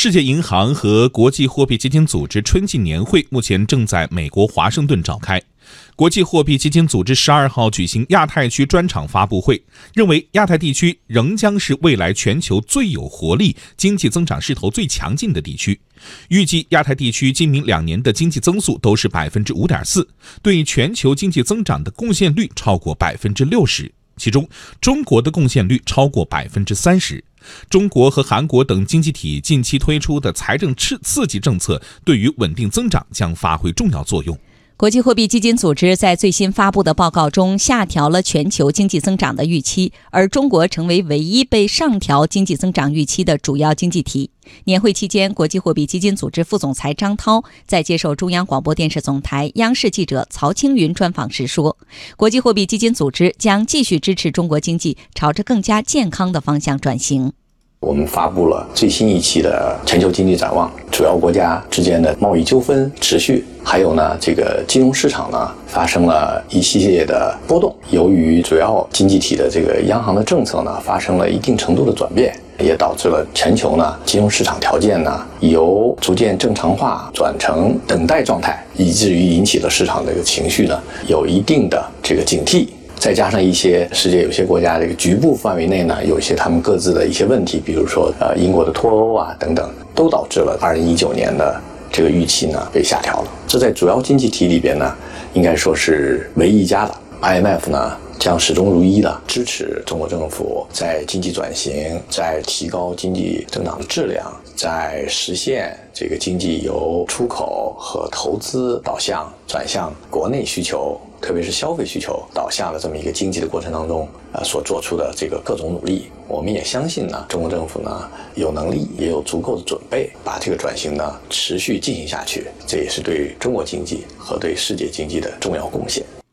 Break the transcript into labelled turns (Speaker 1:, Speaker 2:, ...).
Speaker 1: 世界银行和国际货币基金组织春季年会目前正在美国华盛顿召开。国际货币基金组织十二号举行亚太区专场发布会，认为亚太地区仍将是未来全球最有活力、经济增长势头最强劲的地区。预计亚太地区今明两年的经济增速都是百分之五点四，对全球经济增长的贡献率超过百分之六十。其中，中国的贡献率超过百分之三十。中国和韩国等经济体近期推出的财政刺刺激政策，对于稳定增长将发挥重要作用。
Speaker 2: 国际货币基金组织在最新发布的报告中下调了全球经济增长的预期，而中国成为唯一被上调经济增长预期的主要经济体。年会期间，国际货币基金组织副总裁张涛在接受中央广播电视总台央视记者曹青云专访时说：“国际货币基金组织将继续支持中国经济朝着更加健康的方向转型。”
Speaker 3: 我们发布了最新一期的全球经济展望，主要国家之间的贸易纠纷持续，还有呢，这个金融市场呢发生了一系列的波动。由于主要经济体的这个央行的政策呢发生了一定程度的转变，也导致了全球呢金融市场条件呢由逐渐正常化转成等待状态，以至于引起了市场这个情绪呢有一定的这个警惕。再加上一些世界有些国家这个局部范围内呢，有一些他们各自的一些问题，比如说呃英国的脱欧啊等等，都导致了二零一九年的这个预期呢被下调了。这在主要经济体里边呢，应该说是唯一一家的。IMF 呢将始终如一的支持中国政府在经济转型、在提高经济增长的质量、在实现这个经济由出口和投资导向转向国内需求。特别是消费需求导向的这么一个经济的过程当中，呃，所做出的这个各种努力，我们也相信呢，中国政府呢有能力，也有足够的准备，把这个转型呢持续进行下去，这也是对中国经济和对世界经济的重要贡献。